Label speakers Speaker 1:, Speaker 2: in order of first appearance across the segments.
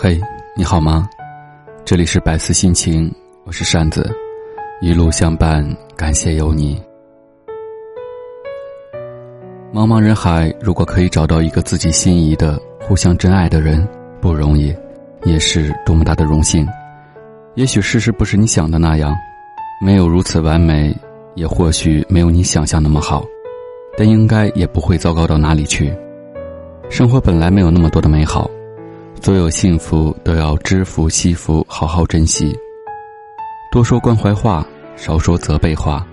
Speaker 1: 嘿，你好吗？这里是百思心情，我是扇子，一路相伴，感谢有你。茫茫人海，如果可以找到一个自己心仪的、互相真爱的人，不容易，也是多么大的荣幸。也许事实不是你想的那样，没有如此完美，也或许没有你想象那么好，但应该也不会糟糕到哪里去。生活本来没有那么多的美好，所有幸福都要知福惜福，好好珍惜。多说关怀话，少说责备话。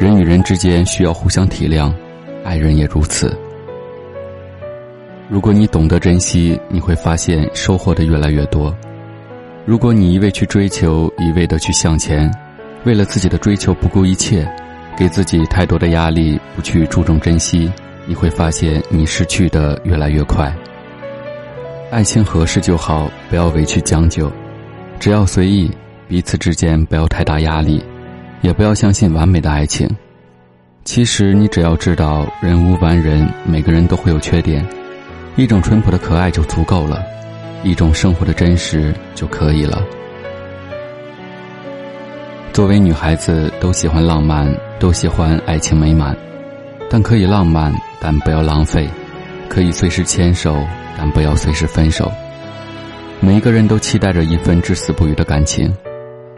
Speaker 1: 人与人之间需要互相体谅，爱人也如此。如果你懂得珍惜，你会发现收获的越来越多。如果你一味去追求，一味的去向前，为了自己的追求不顾一切，给自己太多的压力，不去注重珍惜。你会发现，你失去的越来越快。爱情合适就好，不要委屈将就，只要随意，彼此之间不要太大压力，也不要相信完美的爱情。其实，你只要知道，人无完人，每个人都会有缺点，一种淳朴的可爱就足够了，一种生活的真实就可以了。作为女孩子，都喜欢浪漫，都喜欢爱情美满，但可以浪漫。但不要浪费，可以随时牵手，但不要随时分手。每一个人都期待着一份至死不渝的感情，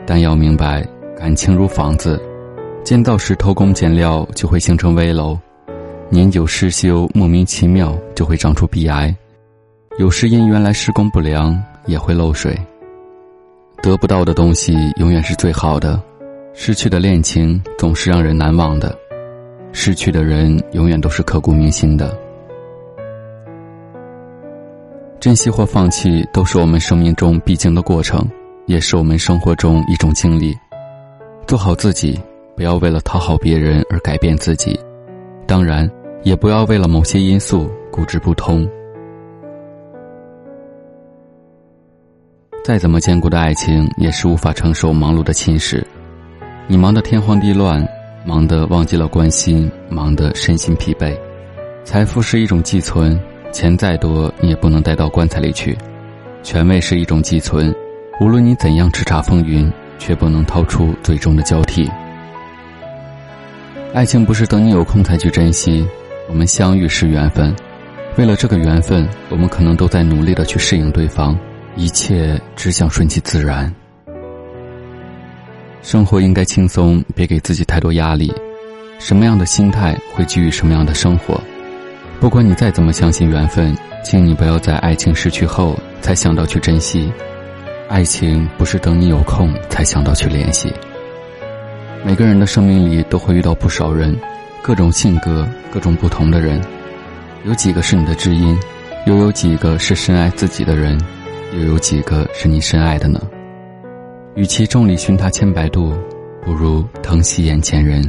Speaker 1: 但要明白，感情如房子，建造时偷工减料就会形成危楼，年久失修莫名其妙就会长出鼻癌，有时因原来施工不良也会漏水。得不到的东西永远是最好的，失去的恋情总是让人难忘的。失去的人永远都是刻骨铭心的。珍惜或放弃都是我们生命中必经的过程，也是我们生活中一种经历。做好自己，不要为了讨好别人而改变自己，当然，也不要为了某些因素固执不通。再怎么坚固的爱情，也是无法承受忙碌的侵蚀。你忙得天荒地乱。忙得忘记了关心，忙得身心疲惫。财富是一种寄存，钱再多你也不能带到棺材里去。权位是一种寄存，无论你怎样叱咤风云，却不能掏出最终的交替。爱情不是等你有空才去珍惜，我们相遇是缘分，为了这个缘分，我们可能都在努力的去适应对方，一切只想顺其自然。生活应该轻松，别给自己太多压力。什么样的心态会给予什么样的生活？不管你再怎么相信缘分，请你不要在爱情失去后才想到去珍惜。爱情不是等你有空才想到去联系。每个人的生命里都会遇到不少人，各种性格、各种不同的人。有几个是你的知音，又有几个是深爱自己的人，又有几个是你深爱的呢？与其众里寻他千百度，不如疼惜眼前人。